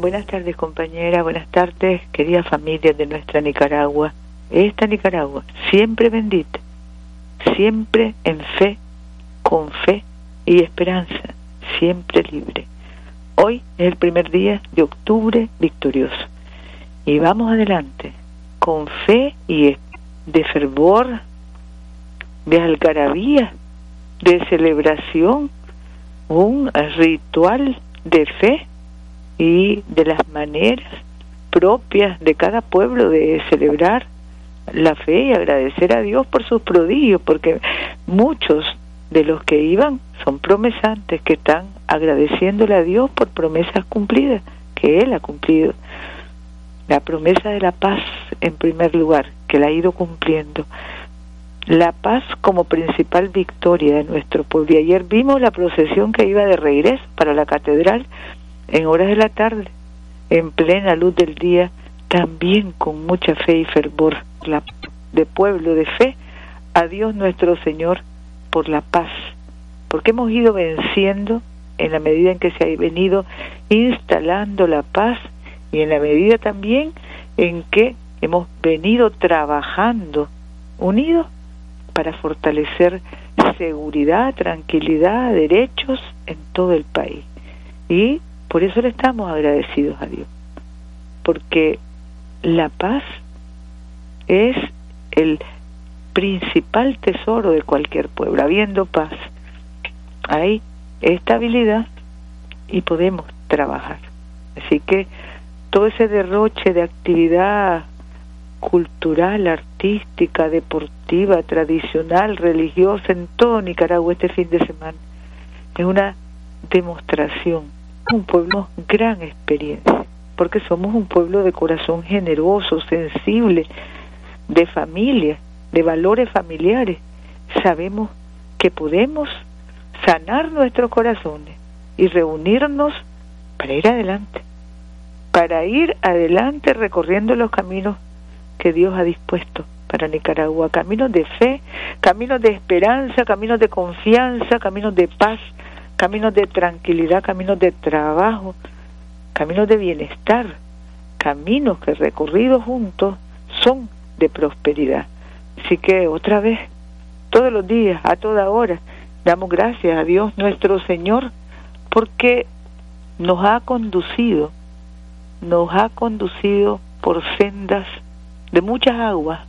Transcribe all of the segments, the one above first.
Buenas tardes, compañera. Buenas tardes, querida familia de nuestra Nicaragua. Esta Nicaragua, siempre bendita, siempre en fe, con fe y esperanza, siempre libre. Hoy es el primer día de octubre victorioso. Y vamos adelante, con fe y de fervor, de algarabía, de celebración, un ritual de fe y de las maneras propias de cada pueblo de celebrar la fe y agradecer a Dios por sus prodigios, porque muchos de los que iban son promesantes que están agradeciéndole a Dios por promesas cumplidas, que Él ha cumplido. La promesa de la paz, en primer lugar, que la ha ido cumpliendo. La paz como principal victoria de nuestro pueblo. Y ayer vimos la procesión que iba de regreso para la catedral en horas de la tarde, en plena luz del día, también con mucha fe y fervor la, de pueblo de fe, a Dios nuestro Señor por la paz, porque hemos ido venciendo en la medida en que se ha venido instalando la paz y en la medida también en que hemos venido trabajando unidos para fortalecer seguridad, tranquilidad, derechos en todo el país. Y por eso le estamos agradecidos a Dios, porque la paz es el principal tesoro de cualquier pueblo. Habiendo paz, hay estabilidad y podemos trabajar. Así que todo ese derroche de actividad cultural, artística, deportiva, tradicional, religiosa en todo Nicaragua este fin de semana es una demostración un pueblo gran experiencia, porque somos un pueblo de corazón generoso, sensible, de familia, de valores familiares. Sabemos que podemos sanar nuestros corazones y reunirnos para ir adelante, para ir adelante recorriendo los caminos que Dios ha dispuesto para Nicaragua, caminos de fe, caminos de esperanza, caminos de confianza, caminos de paz, caminos de tranquilidad, caminos de trabajo, caminos de bienestar, caminos que recorridos juntos son de prosperidad. Así que otra vez, todos los días, a toda hora, damos gracias a Dios nuestro Señor porque nos ha conducido, nos ha conducido por sendas de muchas aguas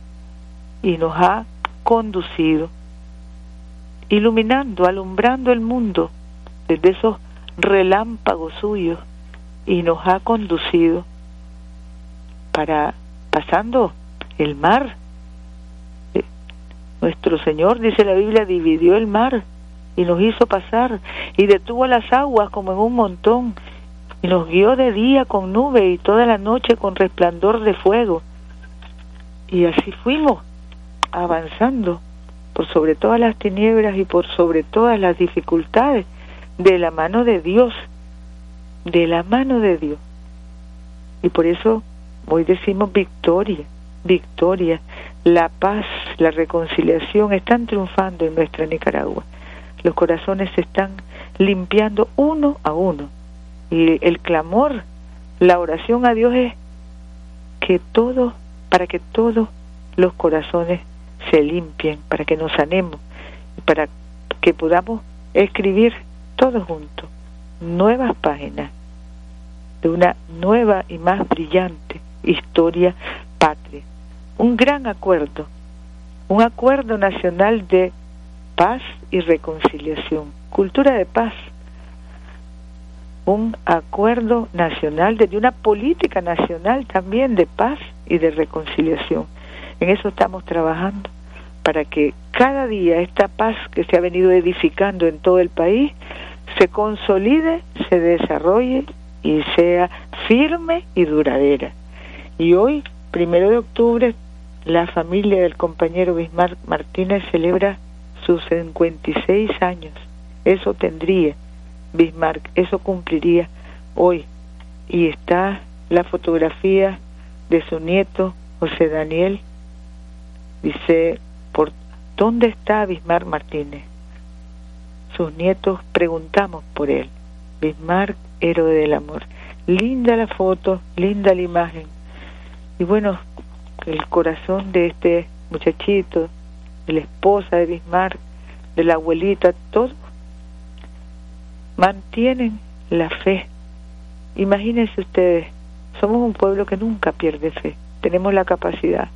y nos ha conducido iluminando, alumbrando el mundo desde esos relámpagos suyos y nos ha conducido para pasando el mar. Eh, nuestro Señor, dice la Biblia, dividió el mar y nos hizo pasar y detuvo las aguas como en un montón y nos guió de día con nube y toda la noche con resplandor de fuego. Y así fuimos avanzando por sobre todas las tinieblas y por sobre todas las dificultades de la mano de Dios, de la mano de Dios. Y por eso hoy decimos victoria, victoria, la paz, la reconciliación están triunfando en nuestra Nicaragua. Los corazones se están limpiando uno a uno. Y el clamor, la oración a Dios es que todo, para que todos los corazones se limpien, para que nos sanemos, para que podamos escribir todos juntos, nuevas páginas de una nueva y más brillante historia patria. Un gran acuerdo, un acuerdo nacional de paz y reconciliación, cultura de paz, un acuerdo nacional de, una política nacional también de paz y de reconciliación. En eso estamos trabajando para que cada día esta paz que se ha venido edificando en todo el país se consolide, se desarrolle y sea firme y duradera. Y hoy, primero de octubre, la familia del compañero Bismarck Martínez celebra sus 56 años. Eso tendría Bismarck, eso cumpliría hoy. Y está la fotografía de su nieto, José Daniel. Dice, ¿por dónde está Bismarck Martínez? Sus nietos preguntamos por él. Bismarck, héroe del amor. linda la foto, linda la imagen. Y bueno, el corazón de este muchachito, de la esposa de Bismarck, de la abuelita, todos mantienen la fe. Imagínense ustedes, somos un pueblo que nunca pierde fe. Tenemos la capacidad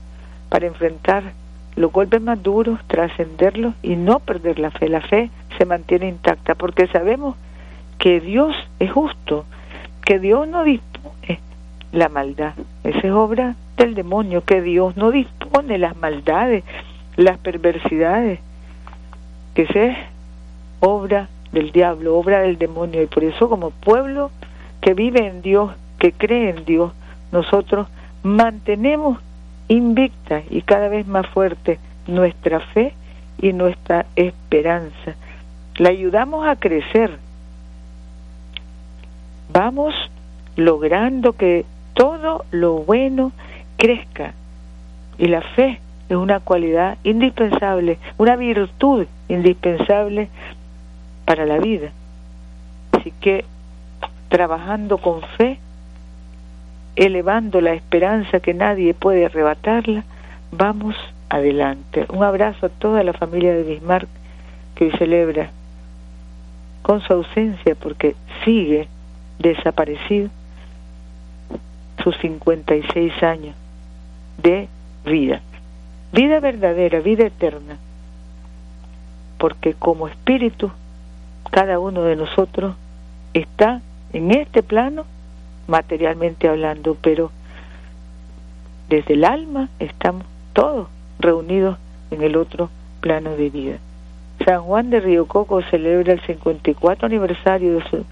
para enfrentar los golpes más duros, trascenderlos y no perder la fe. La fe se mantiene intacta porque sabemos que Dios es justo, que Dios no dispone la maldad. Esa es obra del demonio, que Dios no dispone las maldades, las perversidades, que esa es obra del diablo, obra del demonio. Y por eso como pueblo que vive en Dios, que cree en Dios, nosotros mantenemos invicta y cada vez más fuerte nuestra fe y nuestra esperanza. La ayudamos a crecer. Vamos logrando que todo lo bueno crezca. Y la fe es una cualidad indispensable, una virtud indispensable para la vida. Así que trabajando con fe, elevando la esperanza que nadie puede arrebatarla, vamos adelante. Un abrazo a toda la familia de Bismarck que hoy celebra con su ausencia porque sigue desaparecido sus 56 años de vida. Vida verdadera, vida eterna. Porque como espíritu, cada uno de nosotros está en este plano materialmente hablando, pero desde el alma estamos todos reunidos en el otro plano de vida. San Juan de Río Coco celebra el 54 aniversario de,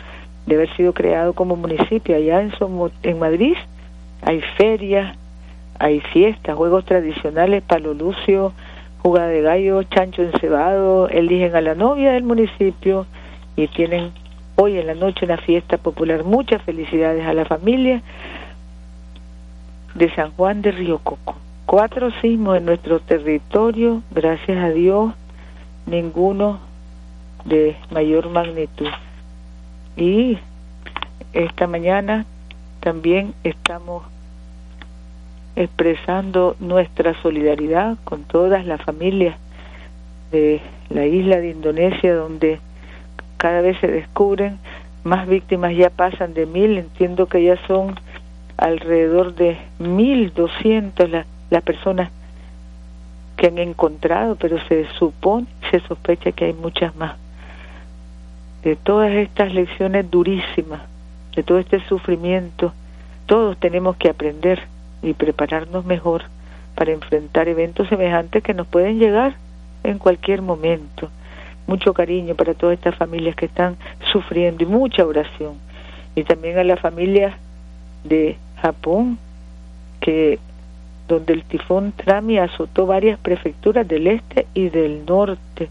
de haber sido creado como municipio allá en, en Madrid. Hay ferias, hay fiestas, juegos tradicionales, palo lucio, jugada de gallo, chancho encebado, eligen a la novia del municipio y tienen hoy en la noche una fiesta popular. Muchas felicidades a la familia de San Juan de Río Coco. Cuatro sismos en nuestro territorio, gracias a Dios, ninguno de mayor magnitud. Y esta mañana también estamos expresando nuestra solidaridad con todas las familias de la isla de Indonesia donde cada vez se descubren más víctimas, ya pasan de mil, entiendo que ya son alrededor de mil doscientas las personas que han encontrado, pero se supone, se sospecha que hay muchas más. De todas estas lecciones durísimas, de todo este sufrimiento, todos tenemos que aprender y prepararnos mejor para enfrentar eventos semejantes que nos pueden llegar en cualquier momento mucho cariño para todas estas familias que están sufriendo y mucha oración. Y también a la familia de Japón, que donde el tifón Trami azotó varias prefecturas del este y del norte.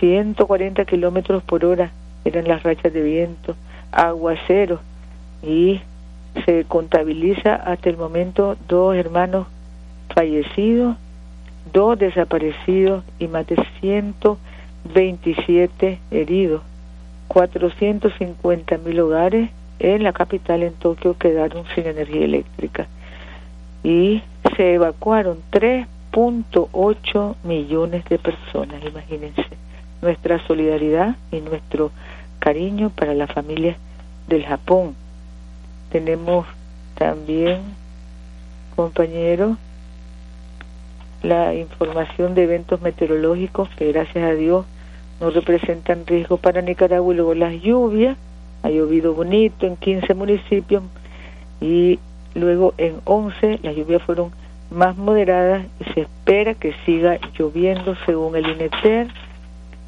140 kilómetros por hora eran las rachas de viento, aguacero y se contabiliza hasta el momento dos hermanos fallecidos, dos desaparecidos y más de ciento 27 heridos, 450 mil hogares en la capital, en Tokio, quedaron sin energía eléctrica y se evacuaron 3.8 millones de personas, imagínense. Nuestra solidaridad y nuestro cariño para la familia del Japón. Tenemos también, compañeros, la información de eventos meteorológicos que gracias a Dios no representan riesgo para Nicaragua y luego las lluvias, ha llovido bonito en 15 municipios y luego en 11 las lluvias fueron más moderadas y se espera que siga lloviendo según el INETER.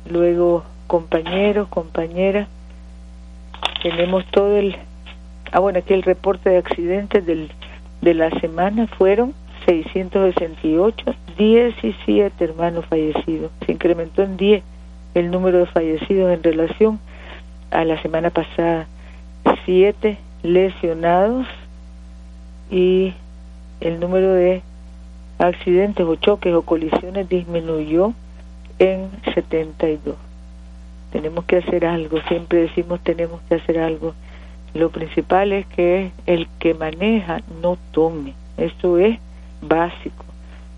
Luego, compañeros, compañeras, tenemos todo el... Ah, bueno, aquí el reporte de accidentes del, de la semana fueron 668, 17 hermanos fallecidos. Se incrementó en 10 el número de fallecidos en relación a la semana pasada. Siete lesionados y el número de accidentes o choques o colisiones disminuyó en 72. Tenemos que hacer algo, siempre decimos tenemos que hacer algo. lo principal es que el que maneja no tome. Eso es básico.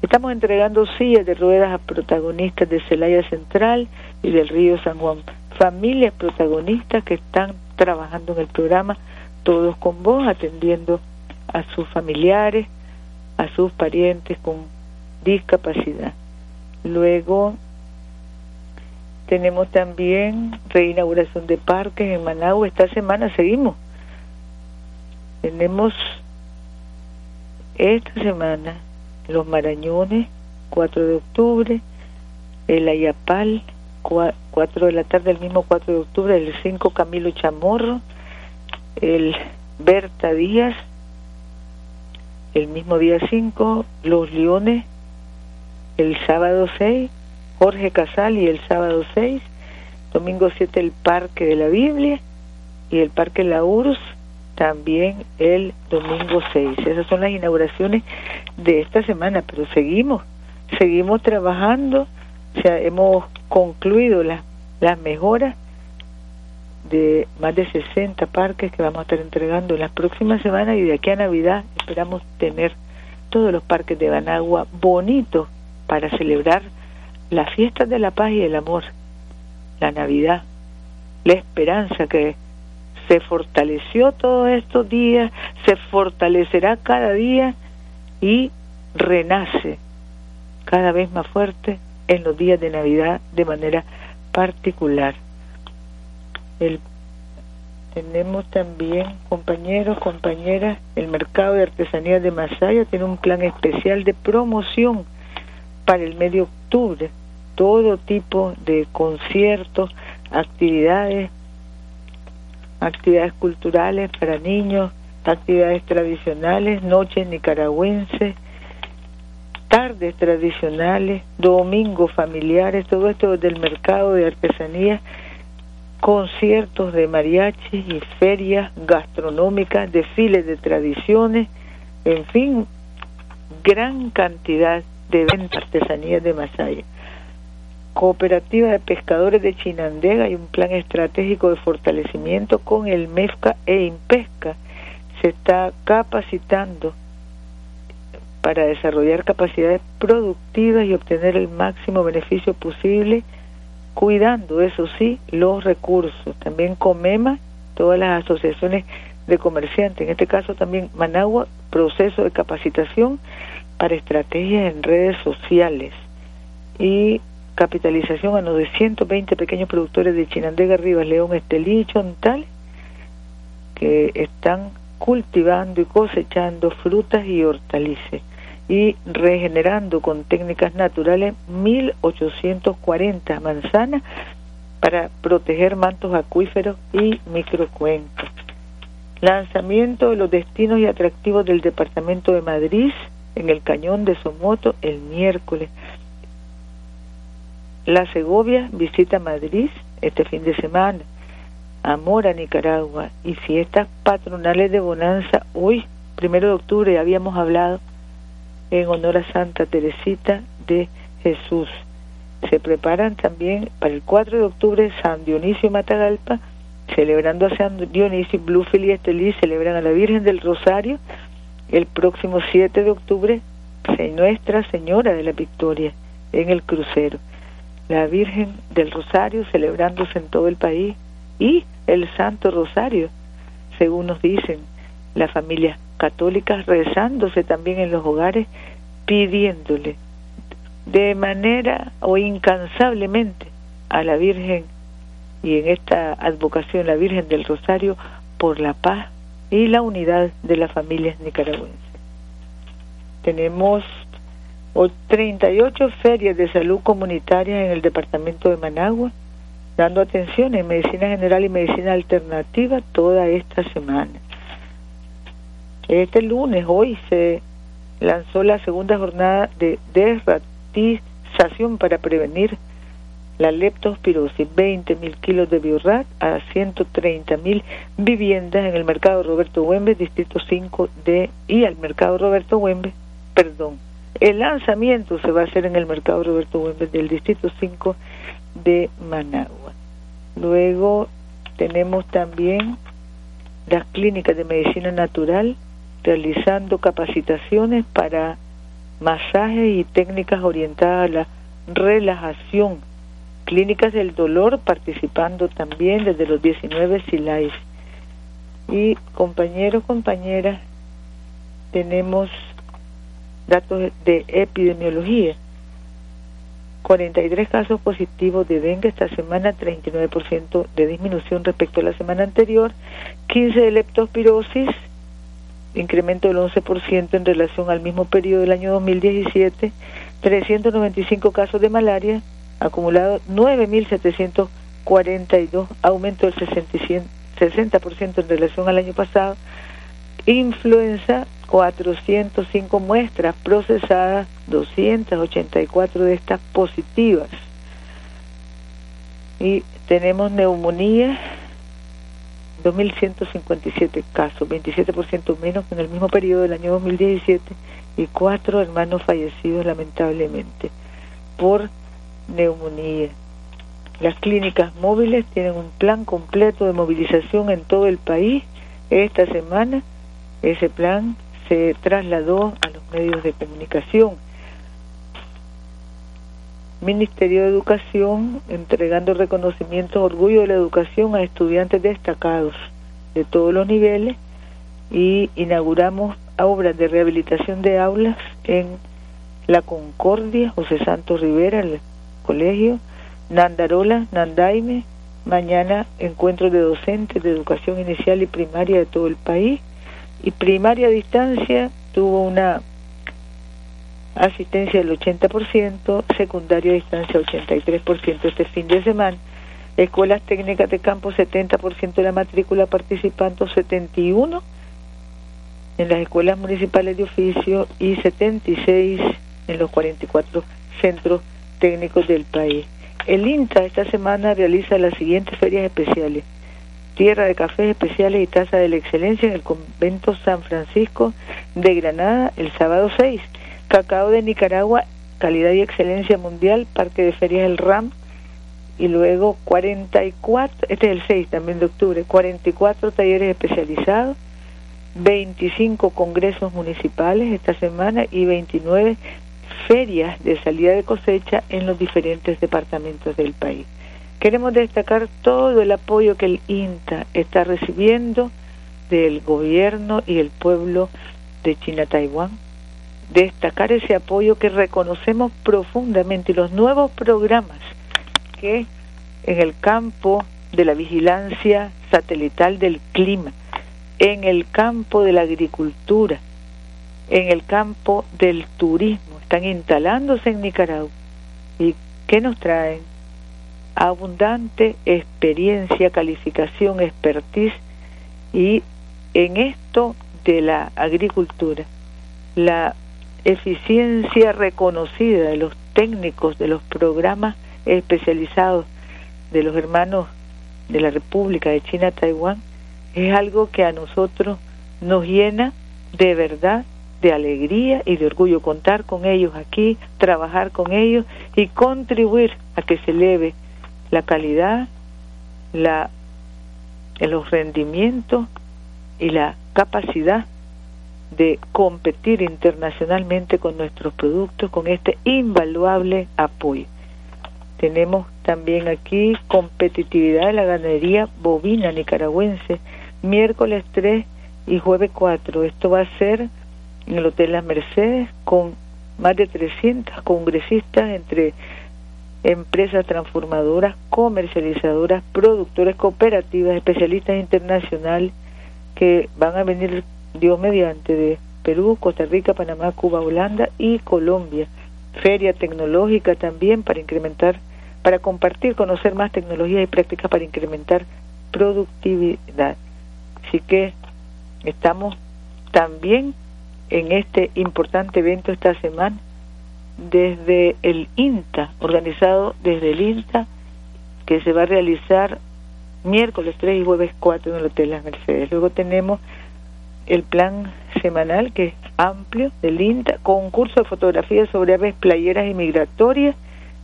Estamos entregando sillas de ruedas a protagonistas de Celaya Central y del Río San Juan. Familias protagonistas que están trabajando en el programa, todos con vos, atendiendo a sus familiares, a sus parientes con discapacidad. Luego tenemos también reinauguración de parques en Managua. Esta semana seguimos. Tenemos esta semana los Marañones, 4 de octubre, el Ayapal, 4 de la tarde, el mismo 4 de octubre, el 5 Camilo Chamorro, el Berta Díaz, el mismo día 5, Los Leones, el sábado 6, Jorge Casal y el sábado 6, domingo 7 el Parque de la Biblia y el Parque La Urs también el domingo 6. Esas son las inauguraciones de esta semana, pero seguimos, seguimos trabajando, o sea, hemos concluido las, las mejoras de más de 60 parques que vamos a estar entregando en las próximas semanas y de aquí a Navidad esperamos tener todos los parques de Banagua bonitos para celebrar las fiestas de la paz y el amor, la Navidad, la esperanza que se fortaleció todos estos días, se fortalecerá cada día y renace cada vez más fuerte en los días de Navidad de manera particular. El, tenemos también, compañeros, compañeras, el mercado de artesanías de Masaya tiene un plan especial de promoción para el medio octubre, todo tipo de conciertos, actividades actividades culturales para niños, actividades tradicionales, noches nicaragüenses, tardes tradicionales, domingos familiares, todo esto del mercado de artesanía, conciertos de mariachis y ferias gastronómicas, desfiles de tradiciones, en fin, gran cantidad de ventas de artesanías de Masaya. Cooperativa de Pescadores de Chinandega y un plan estratégico de fortalecimiento con el MEFCA e IMPESCA. Se está capacitando para desarrollar capacidades productivas y obtener el máximo beneficio posible, cuidando, eso sí, los recursos. También COMEMA, todas las asociaciones de comerciantes, en este caso también Managua, proceso de capacitación para estrategias en redes sociales. Y capitalización a los de 120 pequeños productores de Chinandega, Rivas, León, Estelí y Chontal, que están cultivando y cosechando frutas y hortalizas y regenerando con técnicas naturales 1.840 manzanas para proteger mantos acuíferos y microcuencos. Lanzamiento de los destinos y atractivos del Departamento de Madrid en el Cañón de Somoto el miércoles. La Segovia visita Madrid este fin de semana. Amor a Nicaragua y fiestas patronales de Bonanza. Hoy, primero de octubre, habíamos hablado en honor a Santa Teresita de Jesús. Se preparan también para el 4 de octubre San Dionisio Matagalpa, celebrando a San Dionisio, Bluefield y Estelí celebran a la Virgen del Rosario. El próximo 7 de octubre, Nuestra Señora de la Victoria en el crucero la Virgen del Rosario celebrándose en todo el país y el Santo Rosario, según nos dicen las familias católicas, rezándose también en los hogares, pidiéndole de manera o incansablemente a la Virgen y en esta advocación la Virgen del Rosario por la paz y la unidad de las familias nicaragüenses. Tenemos 38 ferias de salud comunitaria en el departamento de Managua, dando atención en medicina general y medicina alternativa toda esta semana. Este lunes, hoy, se lanzó la segunda jornada de desratización para prevenir la leptospirosis, 20 mil kilos de biorrat a 130 mil viviendas en el mercado Roberto Güembe, distrito 5 de, y al mercado Roberto Güembe, perdón, el lanzamiento se va a hacer en el mercado Roberto Güemes del Distrito 5 de Managua. Luego tenemos también las clínicas de medicina natural realizando capacitaciones para masajes y técnicas orientadas a la relajación, clínicas del dolor participando también desde los 19 SILAIS. Y compañeros, compañeras, tenemos datos de epidemiología. 43 casos positivos de dengue esta semana, 39% de disminución respecto a la semana anterior, 15 de leptospirosis, incremento del 11% en relación al mismo periodo del año 2017, 395 casos de malaria, acumulado 9.742, aumento del 60% en relación al año pasado, influenza 405 muestras procesadas, 284 de estas positivas. Y tenemos neumonía, 2.157 casos, 27% menos que en el mismo periodo del año 2017 y cuatro hermanos fallecidos lamentablemente por neumonía. Las clínicas móviles tienen un plan completo de movilización en todo el país. Esta semana ese plan se trasladó a los medios de comunicación. Ministerio de Educación entregando reconocimientos, orgullo de la educación a estudiantes destacados de todos los niveles y inauguramos obras de rehabilitación de aulas en La Concordia, José Santos Rivera, el colegio, Nandarola, Nandaime, mañana encuentros de docentes de educación inicial y primaria de todo el país. Y primaria a distancia tuvo una asistencia del 80%, secundaria a distancia 83% este fin de semana. Escuelas técnicas de campo 70% de la matrícula participando, 71 en las escuelas municipales de oficio y 76 en los 44 centros técnicos del país. El INTA esta semana realiza las siguientes ferias especiales. Tierra de Cafés Especiales y Taza de la Excelencia en el Convento San Francisco de Granada el sábado 6 Cacao de Nicaragua, calidad y excelencia mundial, Parque de Ferias El RAM, y luego 44, este es el 6 también de octubre, 44 talleres especializados, 25 congresos municipales esta semana y 29 ferias de salida de cosecha en los diferentes departamentos del país. Queremos destacar todo el apoyo que el INTA está recibiendo del gobierno y el pueblo de China-Taiwán destacar ese apoyo que reconocemos profundamente los nuevos programas que en el campo de la vigilancia satelital del clima, en el campo de la agricultura, en el campo del turismo, están instalándose en Nicaragua. ¿Y qué nos traen? Abundante experiencia, calificación, expertise y en esto de la agricultura, la eficiencia reconocida de los técnicos de los programas especializados de los hermanos de la República de China Taiwán es algo que a nosotros nos llena de verdad de alegría y de orgullo contar con ellos aquí, trabajar con ellos y contribuir a que se eleve la calidad, la los rendimientos y la capacidad de competir internacionalmente con nuestros productos, con este invaluable apoyo. Tenemos también aquí competitividad de la ganadería bovina nicaragüense, miércoles 3 y jueves 4. Esto va a ser en el Hotel Las Mercedes con más de 300 congresistas entre empresas transformadoras, comercializadoras, productores cooperativas, especialistas internacionales que van a venir Dios mediante, de Perú, Costa Rica, Panamá, Cuba, Holanda y Colombia. Feria tecnológica también para incrementar, para compartir, conocer más tecnologías y prácticas para incrementar productividad. Así que estamos también en este importante evento esta semana desde el INTA, organizado desde el INTA, que se va a realizar miércoles 3 y jueves 4 en el Hotel Las Mercedes. Luego tenemos el plan semanal que es amplio del INTA, concurso de fotografía sobre aves playeras y migratorias.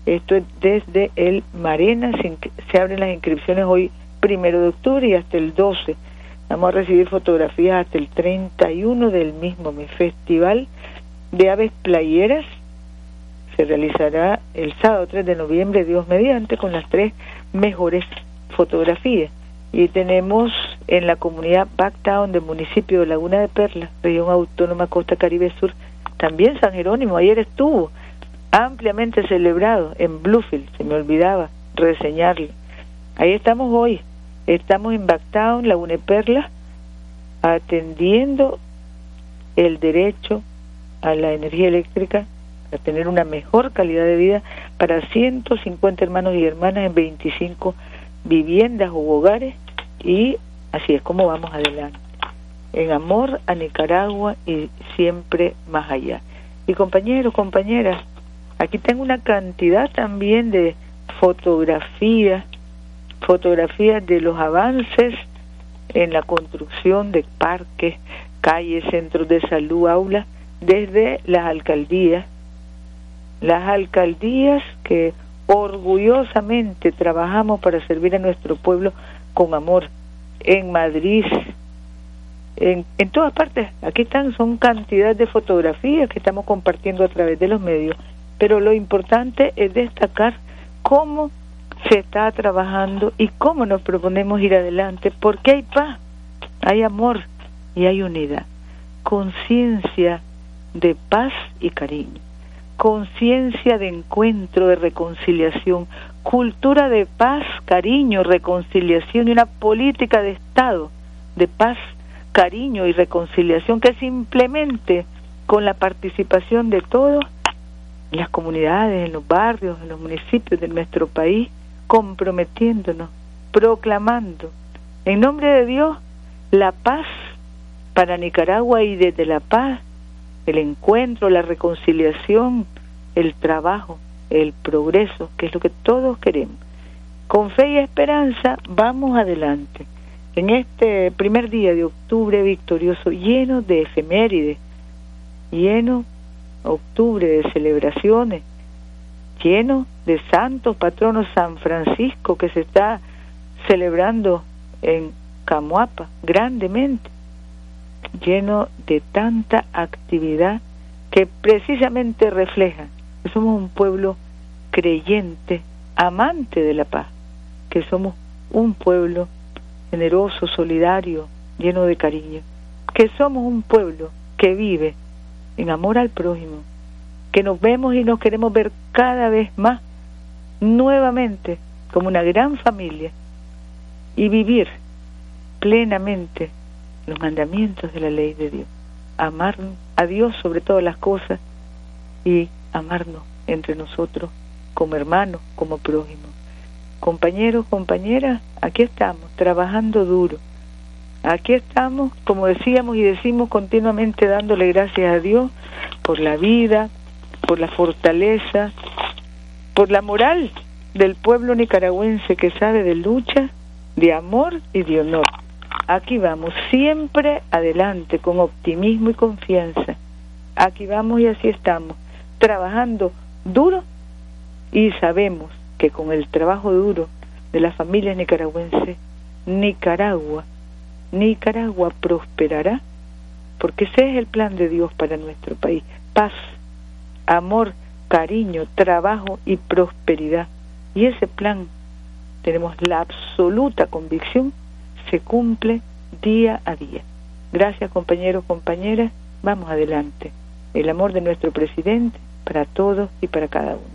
Esto es desde el Marena, se, abren las inscripciones hoy primero de octubre y hasta el 12. Vamos a recibir fotografías hasta el 31 del mismo mi festival de aves playeras. Se realizará el sábado 3 de noviembre, Dios mediante, con las tres mejores fotografías. Y tenemos en la comunidad Backtown del municipio de Laguna de Perla, región autónoma Costa Caribe Sur, también San Jerónimo, ayer estuvo ampliamente celebrado en Bluefield, se me olvidaba reseñarlo. Ahí estamos hoy, estamos en Backtown, Laguna de Perla, atendiendo el derecho a la energía eléctrica, a tener una mejor calidad de vida para 150 hermanos y hermanas en 25 viviendas o hogares y así es como vamos adelante. En amor a Nicaragua y siempre más allá. Y compañeros, compañeras, aquí tengo una cantidad también de fotografías, fotografías de los avances en la construcción de parques, calles, centros de salud, aulas, desde las alcaldías, las alcaldías que orgullosamente trabajamos para servir a nuestro pueblo con amor, en Madrid, en, en todas partes. Aquí están, son cantidad de fotografías que estamos compartiendo a través de los medios, pero lo importante es destacar cómo se está trabajando y cómo nos proponemos ir adelante, porque hay paz, hay amor y hay unidad, conciencia de paz y cariño, conciencia de encuentro, de reconciliación, cultura de paz, cariño, reconciliación y una política de Estado de paz, cariño y reconciliación que simplemente con la participación de todos en las comunidades, en los barrios, en los municipios de nuestro país, comprometiéndonos, proclamando en nombre de Dios la paz para Nicaragua y desde la paz, el encuentro, la reconciliación, el trabajo, el progreso, que es lo que todos queremos. Con fe y esperanza vamos adelante. En este primer día de octubre victorioso, lleno de efemérides, lleno octubre de celebraciones, lleno de santos patronos San Francisco que se está celebrando en Camuapa grandemente, lleno de tanta actividad que precisamente refleja que somos un pueblo creyente, amante de la paz, que somos un pueblo generoso, solidario, lleno de cariño, que somos un pueblo que vive en amor al prójimo, que nos vemos y nos queremos ver cada vez más nuevamente como una gran familia y vivir plenamente los mandamientos de la ley de Dios. Amar a Dios sobre todas las cosas y amarnos entre nosotros como hermanos, como prójimos. Compañeros, compañeras, aquí estamos, trabajando duro. Aquí estamos, como decíamos y decimos continuamente, dándole gracias a Dios por la vida, por la fortaleza, por la moral del pueblo nicaragüense que sabe de lucha, de amor y de honor. Aquí vamos, siempre adelante, con optimismo y confianza. Aquí vamos y así estamos, trabajando duro y sabemos que con el trabajo duro de las familias nicaragüenses, Nicaragua, Nicaragua prosperará, porque ese es el plan de Dios para nuestro país. Paz, amor, cariño, trabajo y prosperidad. Y ese plan, tenemos la absoluta convicción, se cumple día a día. Gracias compañeros, compañeras, vamos adelante. El amor de nuestro presidente para todos y para cada uno.